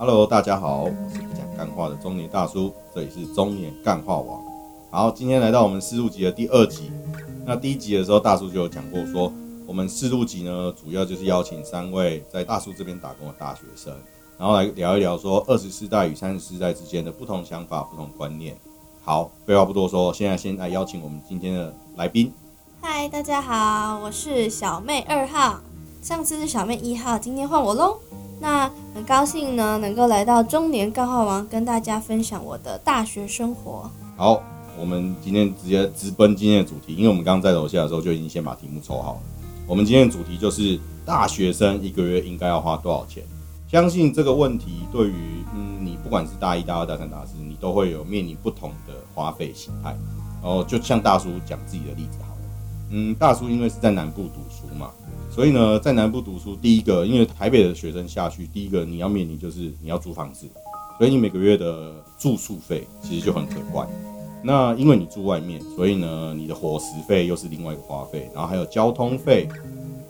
Hello，大家好，我是不讲干话的中年大叔，这里是中年干话王。好，今天来到我们四录集的第二集。那第一集的时候，大叔就有讲过，说我们四录集呢，主要就是邀请三位在大叔这边打工的大学生，然后来聊一聊说二十世代与三十世代之间的不同想法、不同观念。好，废话不多说，现在先来邀请我们今天的来宾。嗨，大家好，我是小妹二号。上次是小妹一号，今天换我喽。那很高兴呢，能够来到中年干话王，跟大家分享我的大学生活。好，我们今天直接直奔今天的主题，因为我们刚刚在楼下的时候就已经先把题目抽好了。我们今天的主题就是大学生一个月应该要花多少钱？相信这个问题对于嗯你不管是大一、大二、大三、大四，你都会有面临不同的花费形态。然后就像大叔讲自己的例子好了，嗯，大叔因为是在南部读书嘛。所以呢，在南部读书，第一个，因为台北的学生下去，第一个你要面临就是你要租房子，所以你每个月的住宿费其实就很可观。那因为你住外面，所以呢，你的伙食费又是另外一个花费，然后还有交通费，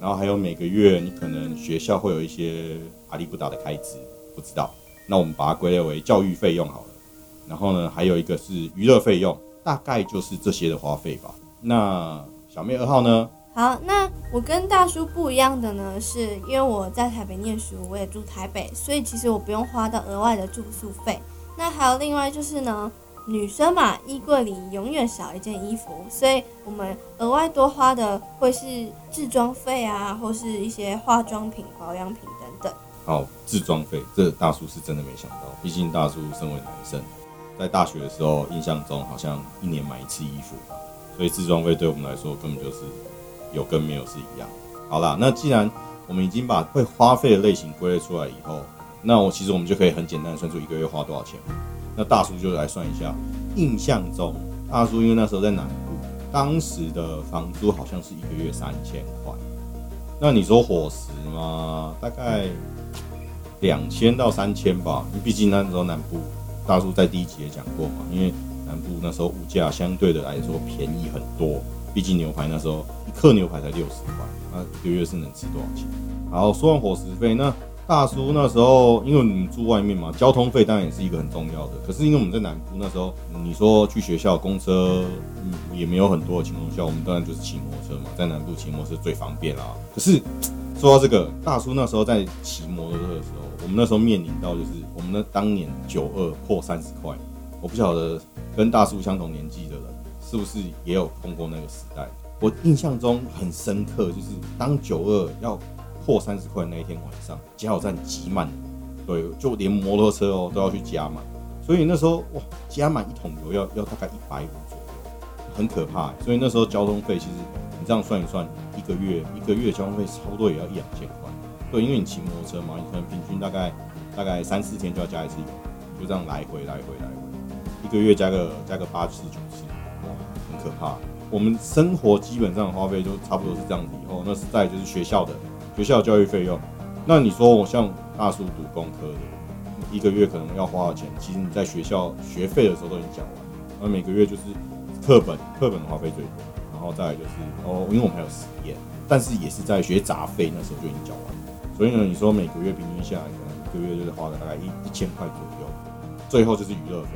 然后还有每个月你可能学校会有一些阿里不达的开支，不知道。那我们把它归类为教育费用好了。然后呢，还有一个是娱乐费用，大概就是这些的花费吧。那小妹二号呢？好，那我跟大叔不一样的呢，是因为我在台北念书，我也住台北，所以其实我不用花到额外的住宿费。那还有另外就是呢，女生嘛，衣柜里永远少一件衣服，所以我们额外多花的会是制装费啊，或是一些化妆品、保养品等等。好，制装费，这大叔是真的没想到，毕竟大叔身为男生，在大学的时候印象中好像一年买一次衣服，所以制装费对我们来说根本就是。有跟没有是一样。好啦，那既然我们已经把会花费的类型归类出来以后，那我其实我们就可以很简单算出一个月花多少钱。那大叔就来算一下，印象中大叔因为那时候在南部，当时的房租好像是一个月三千块。那你说伙食吗？大概两千到三千吧。因为毕竟那时候南部，大叔在第一集也讲过嘛，因为南部那时候物价相对的来说便宜很多。毕竟牛排那时候一克牛排才六十块，那一个月是能吃多少钱？好，说完伙食费，那大叔那时候因为你住外面嘛，交通费当然也是一个很重要的。可是因为我们在南部那时候，你说去学校公车嗯也没有很多的情况下，我们当然就是骑摩托车嘛，在南部骑摩托车最方便啦。可是说到这个，大叔那时候在骑摩托车的时候，我们那时候面临到就是我们那当年九二破三十块，我不晓得跟大叔相同年纪的人。是不是也有碰过那个时代？我印象中很深刻，就是当九二要破三十块那一天晚上，加油站挤满，对，就连摩托车哦都要去加满。所以那时候哇，加满一桶油要要大概一百五左右，很可怕。所以那时候交通费其实你这样算一算，一个月一个月交通费差不多也要一两千块。对，因为你骑摩托车嘛，你可能平均大概大概三四天就要加一次油，就这样来回来回来回，一个月加个加个八次九次。可怕，我们生活基本上花费就差不多是这样子。以后那是在就是学校的学校教育费用。那你说我像大叔读工科的，一个月可能要花的钱，其实你在学校学费的时候都已经讲完。那每个月就是课本，课本的花费最多，然后再来就是哦，因为我们还有实验，但是也是在学杂费那时候就已经缴完。所以呢，你说每个月平均下来，可能一个月就是花了大概一一千块左右。最后就是娱乐费。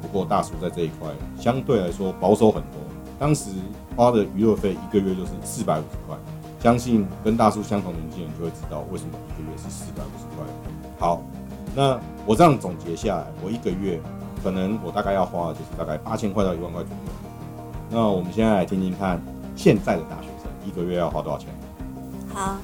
不过大叔在这一块相对来说保守很多，当时花的娱乐费一个月就是四百五十块，相信跟大叔相同年纪人就会知道为什么一个月是四百五十块。好，那我这样总结下来，我一个月可能我大概要花的就是大概八千块到一万块左右。那我们现在来听听看，现在的大学生一个月要花多少钱？好。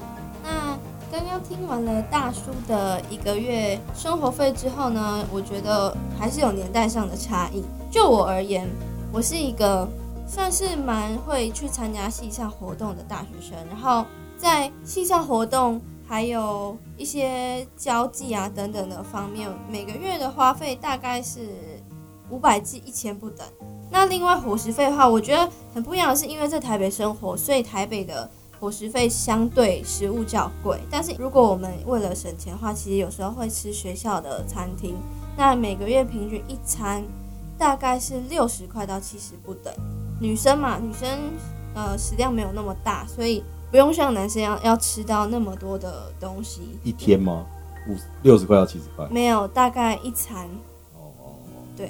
刚刚听完了大叔的一个月生活费之后呢，我觉得还是有年代上的差异。就我而言，我是一个算是蛮会去参加系上活动的大学生，然后在系上活动还有一些交际啊等等的方面，每个月的花费大概是五百至一千不等。那另外伙食费的话，我觉得很不一样的是，因为在台北生活，所以台北的。伙食费相对食物较贵，但是如果我们为了省钱的话，其实有时候会吃学校的餐厅。那每个月平均一餐大概是六十块到七十不等。女生嘛，女生呃食量没有那么大，所以不用像男生一样要吃到那么多的东西。一天吗？五六十块到七十块。没有，大概一餐哦哦哦，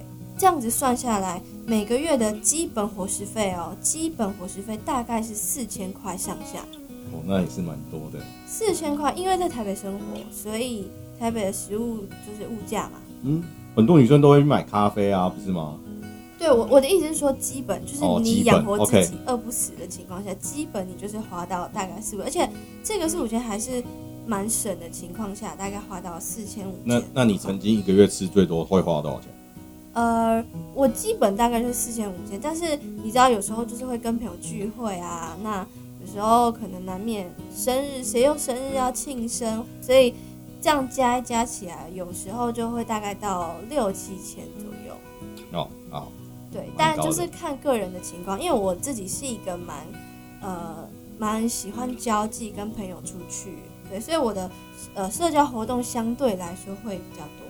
这样子算下来，每个月的基本伙食费哦，基本伙食费大概是四千块上下。哦，那也是蛮多的。四千块，因为在台北生活，所以台北的食物就是物价嘛。嗯，很多女生都会去买咖啡啊，不是吗？对我我的意思是说，基本就是你养活自己饿不死的情况下，基本你就是花到大概四五，而且这个是我觉得还是蛮省的情况下，大概花到四千五。那那你曾经一个月吃最多会花多少钱？呃，我基本大概就是四千五千，但是你知道有时候就是会跟朋友聚会啊，那有时候可能难免生日，谁又生日要庆生，所以这样加一加起来，有时候就会大概到六七千左右。哦，哦，对，但就是看个人的情况，因为我自己是一个蛮呃蛮喜欢交际，跟朋友出去，对，所以我的呃社交活动相对来说会比较多。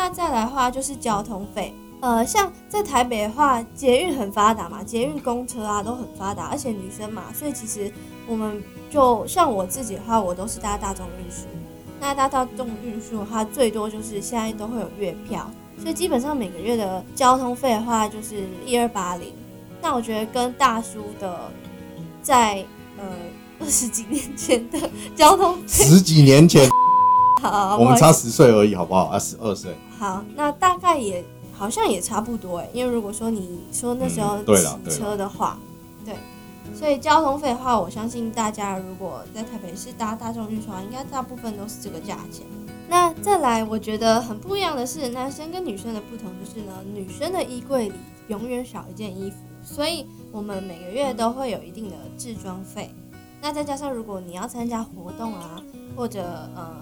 那再来的话就是交通费，呃，像在台北的话，捷运很发达嘛，捷运、公车啊都很发达，而且女生嘛，所以其实我们就像我自己的话，我都是搭大众运输。那搭大众运输的话，最多就是现在都会有月票，所以基本上每个月的交通费的话就是一二八零。那我觉得跟大叔的在呃二十几年前的交通，十几年前好，我们差十岁而已，好不好？啊，十二岁。好，那大概也好像也差不多哎，因为如果说你说那时候骑车的话，对，所以交通费的话，我相信大家如果在台北市搭大众运输，应该大部分都是这个价钱。那再来，我觉得很不一样的是，男生跟女生的不同就是呢，女生的衣柜里永远少一件衣服，所以我们每个月都会有一定的置装费。那再加上如果你要参加活动啊，或者呃，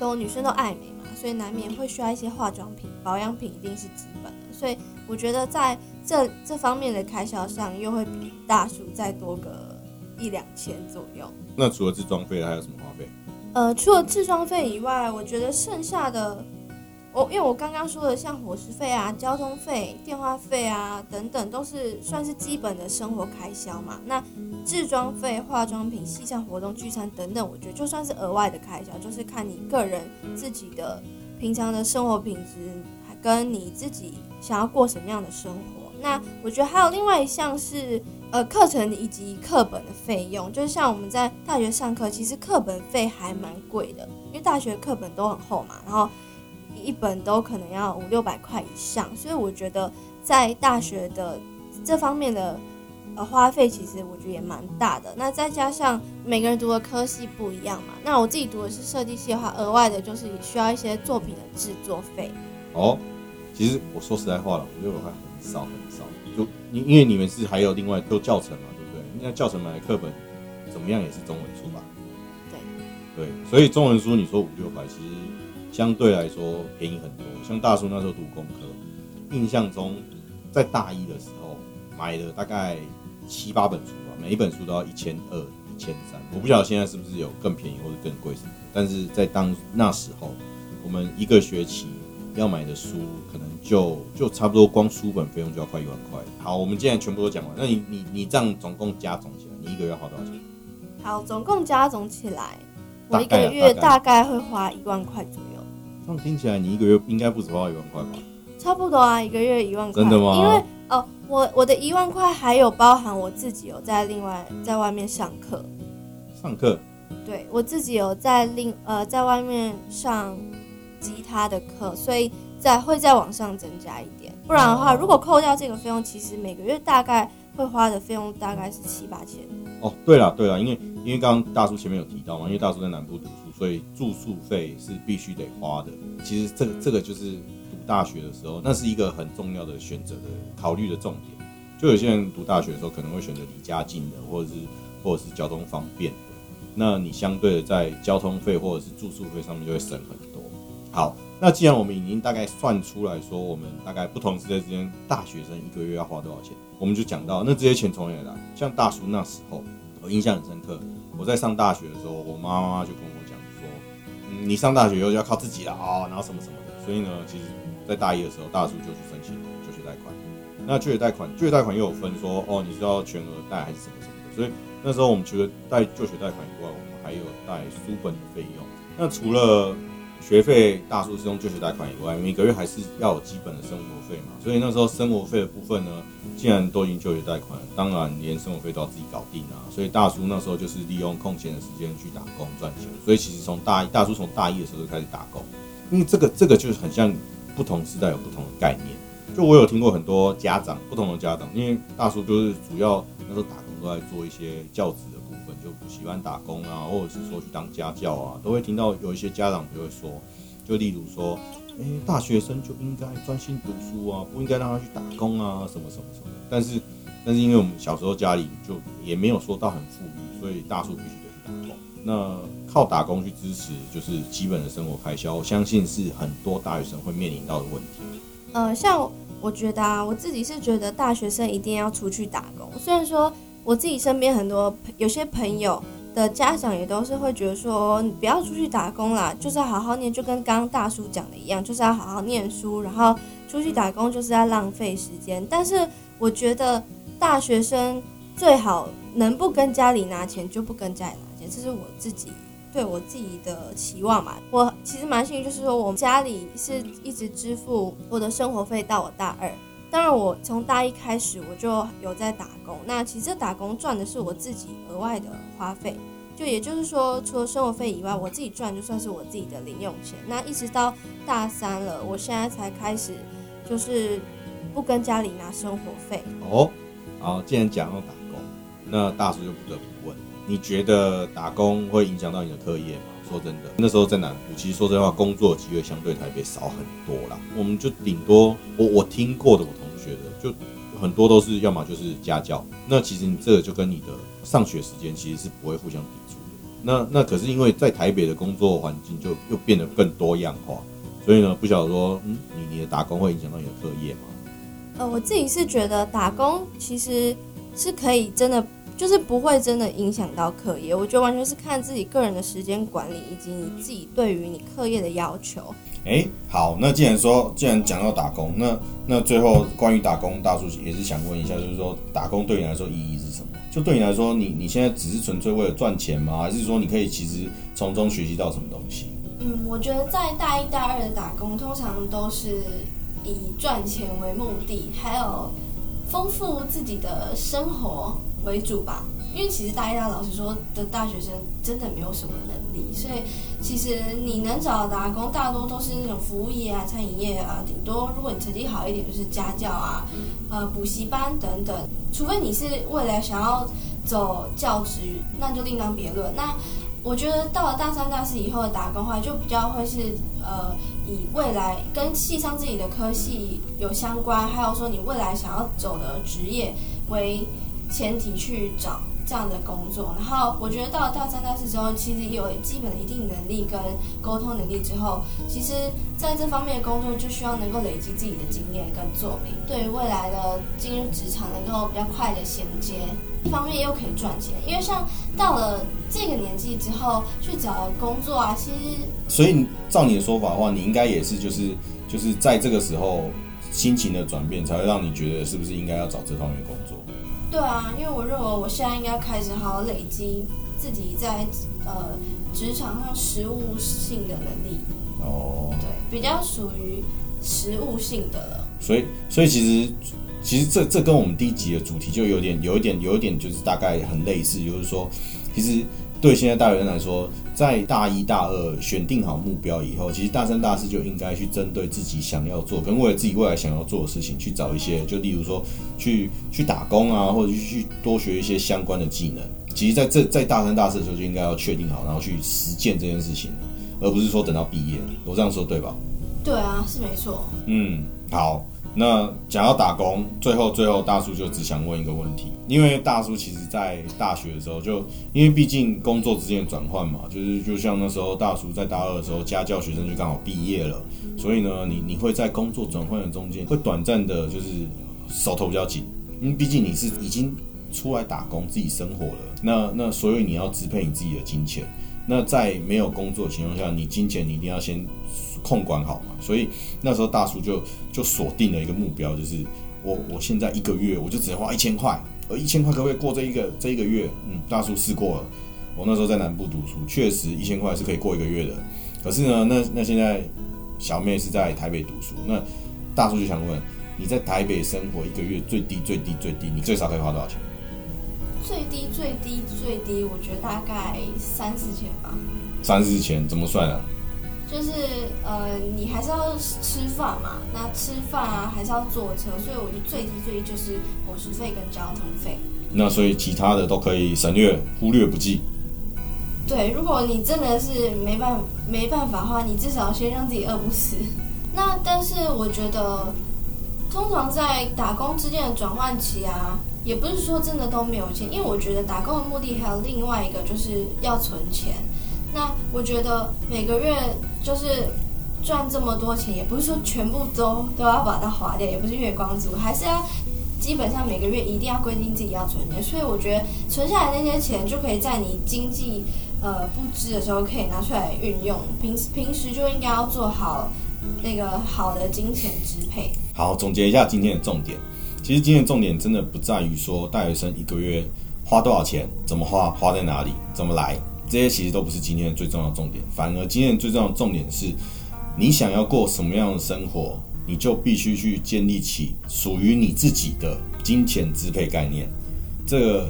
都女生都爱美嘛，所以难免会需要一些化妆品、保养品，一定是基本的。所以我觉得在这这方面的开销上，又会比大叔再多个一两千左右。那除了自装费，还有什么花费？呃，除了自装费以外，我觉得剩下的，我因为我刚刚说的，像伙食费啊、交通费、电话费啊等等，都是算是基本的生活开销嘛。那置装费、化妆品、系上活动、聚餐等等，我觉得就算是额外的开销，就是看你个人自己的平常的生活品质，还跟你自己想要过什么样的生活。那我觉得还有另外一项是呃课程以及课本的费用，就是像我们在大学上课，其实课本费还蛮贵的，因为大学课本都很厚嘛，然后一本都可能要五六百块以上，所以我觉得在大学的这方面的呃花费，其实我觉得也蛮大的。那再加上每个人读的科系不一样嘛，那我自己读的是设计系的话，额外的就是需要一些作品的制作费。哦，其实我说实在话了，五六百块很少很少。就因因为你们是还有另外都教程嘛，对不对？那教程买的课本怎么样也是中文书吧？对对，所以中文书你说五六百，其实相对来说便宜很多。像大叔那时候读工科，印象中在大一的时候买了大概七八本书吧，每一本书都要一千二、一千三。我不晓得现在是不是有更便宜或者更贵什么的，但是在当那时候，我们一个学期要买的书可能就就差不多光书本费用就要快一万块。好，我们现在全部都讲完，那你你你这样总共加总起来，你一个月要花多少钱？好，总共加总起来，我一个月大大概会花一万块左右。这样听起来你一个月应该不止花一万块吧？差不多啊，一个月一万块。真的吗因为哦，我我的一万块还有包含我自己有在另外在外面上课，上课对我自己有在另呃在外面上吉他的课，所以在会再往上增加一点。不然的话，哦如果扣掉这个费用，其实每个月大概会花的费用大概是七八千。哦，对了对了，因为因为刚刚大叔前面有提到嘛，因为大叔在南部所以住宿费是必须得花的。其实这个这个就是读大学的时候，那是一个很重要的选择的考虑的重点。就有些人读大学的时候可能会选择离家近的，或者是或者是交通方便的，那你相对的在交通费或者是住宿费上面就会省很多。好，那既然我们已经大概算出来说，我们大概不同时代之间大学生一个月要花多少钱，我们就讲到那这些钱从哪里来？像大叔那时候，我印象很深刻。我在上大学的时候，我妈妈就跟我，你上大学以后就要靠自己了啊、然后什么什么的。所以呢，其实，在大一的时候，大叔就去申请就学贷款。那就学贷款，就学贷款又有分说，哦，你是要全额贷还是什么什么的。所以那时候我们除了贷就学贷款以外，我们还有贷书本的费用。那除了学费大叔是用就学贷款以外，每个月还是要有基本的生活费嘛。所以那时候生活费的部分呢，既然都已经就学贷款，当然连生活费都要自己搞定啊。所以大叔那时候就是利用空闲的时间去打工赚钱。所以其实从大一，大叔从大一的时候就开始打工，因为这个这个就是很像不同时代有不同的概念。就我有听过很多家长，不同的家长，因为大叔就是主要那时候打工都在做一些教职的部分，就喜欢打工啊，或者是说去当家教啊，都会听到有一些家长就会说，就例如说，哎，大学生就应该专心读书啊，不应该让他去打工啊，什么什么什么。但是，但是因为我们小时候家里就也没有说到很富裕，所以大叔必须得去打工。那靠打工去支持就是基本的生活开销，我相信是很多大学生会面临到的问题。呃，像我觉得啊，我自己是觉得大学生一定要出去打工。虽然说我自己身边很多有些朋友的家长也都是会觉得说，你不要出去打工啦，就是要好好念，就跟刚刚大叔讲的一样，就是要好好念书，然后出去打工就是在浪费时间。但是我觉得大学生最好能不跟家里拿钱就不跟家里拿钱，这是我自己。对我自己的期望嘛，我其实蛮幸运，就是说我们家里是一直支付我的生活费到我大二。当然，我从大一开始我就有在打工。那其实打工赚的是我自己额外的花费，就也就是说，除了生活费以外，我自己赚就算是我自己的零用钱。那一直到大三了，我现在才开始就是不跟家里拿生活费。哦，好，既然讲到打工，那大叔就不得不问。你觉得打工会影响到你的课业吗？说真的，那时候在南部，其实说真话，工作机会相对台北少很多啦。我们就顶多，我我听过的，我同学的，就很多都是要么就是家教。那其实你这个就跟你的上学时间其实是不会互相抵触的。那那可是因为在台北的工作环境就又变得更多样化，所以呢，不晓得说，嗯，你你的打工会影响到你的课业吗？呃，我自己是觉得打工其实是可以真的。就是不会真的影响到课业，我觉得完全是看自己个人的时间管理以及你自己对于你课业的要求。哎，好，那既然说，既然讲到打工，那那最后关于打工，大叔也是想问一下，就是说打工对你来说意义是什么？就对你来说，你你现在只是纯粹为了赚钱吗？还是说你可以其实从中学习到什么东西？嗯，我觉得在大一、大二的打工，通常都是以赚钱为目的，还有丰富自己的生活。为主吧，因为其实大一、大老师说的大学生真的没有什么能力，所以其实你能找的打工，大多都是那种服务业啊、餐饮业啊，顶多如果你成绩好一点，就是家教啊、呃补习班等等。除非你是未来想要走教职，那就另当别论。那我觉得到了大三、大四以后的打工话，就比较会是呃以未来跟系上自己的科系有相关，还有说你未来想要走的职业为。前提去找这样的工作，然后我觉得到了大三、大四之后，其实有基本的一定能力跟沟通能力之后，其实在这方面的工作就需要能够累积自己的经验跟作品，对于未来的进入职场能够比较快的衔接，一方面又可以赚钱，因为像到了这个年纪之后去找工作啊，其实所以照你的说法的话，你应该也是就是就是在这个时候心情的转变，才会让你觉得是不是应该要找这方面工作。对啊，因为我认为我现在应该开始好好累积自己在呃职场上实务性的能力。哦，对，比较属于实务性的了。所以，所以其实其实这这跟我们第一集的主题就有点有一点有一点就是大概很类似，就是说其实。对现在大学生来说，在大一、大二选定好目标以后，其实大三、大四就应该去针对自己想要做跟为了自己未来想要做的事情去找一些，就例如说去去打工啊，或者去多学一些相关的技能。其实在这在大三、大四的时候就应该要确定好，然后去实践这件事情，而不是说等到毕业。我这样说对吧？对啊，是没错。嗯，好。那讲到打工，最后最后大叔就只想问一个问题，因为大叔其实在大学的时候，就因为毕竟工作之间的转换嘛，就是就像那时候大叔在大二的时候，家教学生就刚好毕业了，所以呢，你你会在工作转换的中间，会短暂的就是手头比较紧，因为毕竟你是已经出来打工自己生活了，那那所以你要支配你自己的金钱，那在没有工作的情况下，你金钱你一定要先。控管好嘛，所以那时候大叔就就锁定了一个目标，就是我我现在一个月我就只花一千块，而一千块可不可以过这一个这一个月？嗯，大叔试过了，我那时候在南部读书，确实一千块是可以过一个月的。可是呢，那那现在小妹是在台北读书，那大叔就想问，你在台北生活一个月最低最低最低，你最少可以花多少钱？最低最低最低，我觉得大概三四千吧。三四千怎么算啊？就是呃，你还是要吃饭嘛，那吃饭啊还是要坐车，所以我觉得最低最低就是伙食费跟交通费。那所以其他的都可以省略、忽略不计。对，如果你真的是没办没办法的话，你至少先让自己饿不死。那但是我觉得，通常在打工之间的转换期啊，也不是说真的都没有钱，因为我觉得打工的目的还有另外一个，就是要存钱。我觉得每个月就是赚这么多钱，也不是说全部都都要把它花掉，也不是月光族，还是要基本上每个月一定要规定自己要存钱。所以我觉得存下来那些钱，就可以在你经济呃不支的时候，可以拿出来运用。平时平时就应该要做好那个好的金钱支配。好，总结一下今天的重点。其实今天的重点真的不在于说大学生一个月花多少钱，怎么花，花在哪里，怎么来。这些其实都不是今天的最重要重点，反而今天的最重要的重点是，你想要过什么样的生活，你就必须去建立起属于你自己的金钱支配概念。这个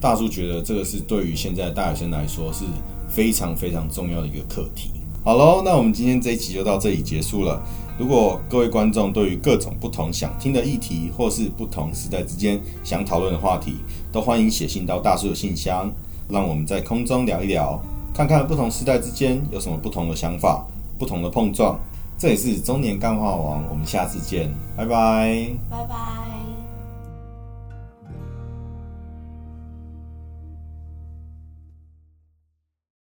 大叔觉得这个是对于现在大学生来说是非常非常重要的一个课题。好喽，那我们今天这一集就到这里结束了。如果各位观众对于各种不同想听的议题，或是不同时代之间想讨论的话题，都欢迎写信到大叔的信箱。让我们在空中聊一聊，看看不同时代之间有什么不同的想法、不同的碰撞。这里是中年干话王，我们下次见，拜拜，拜拜。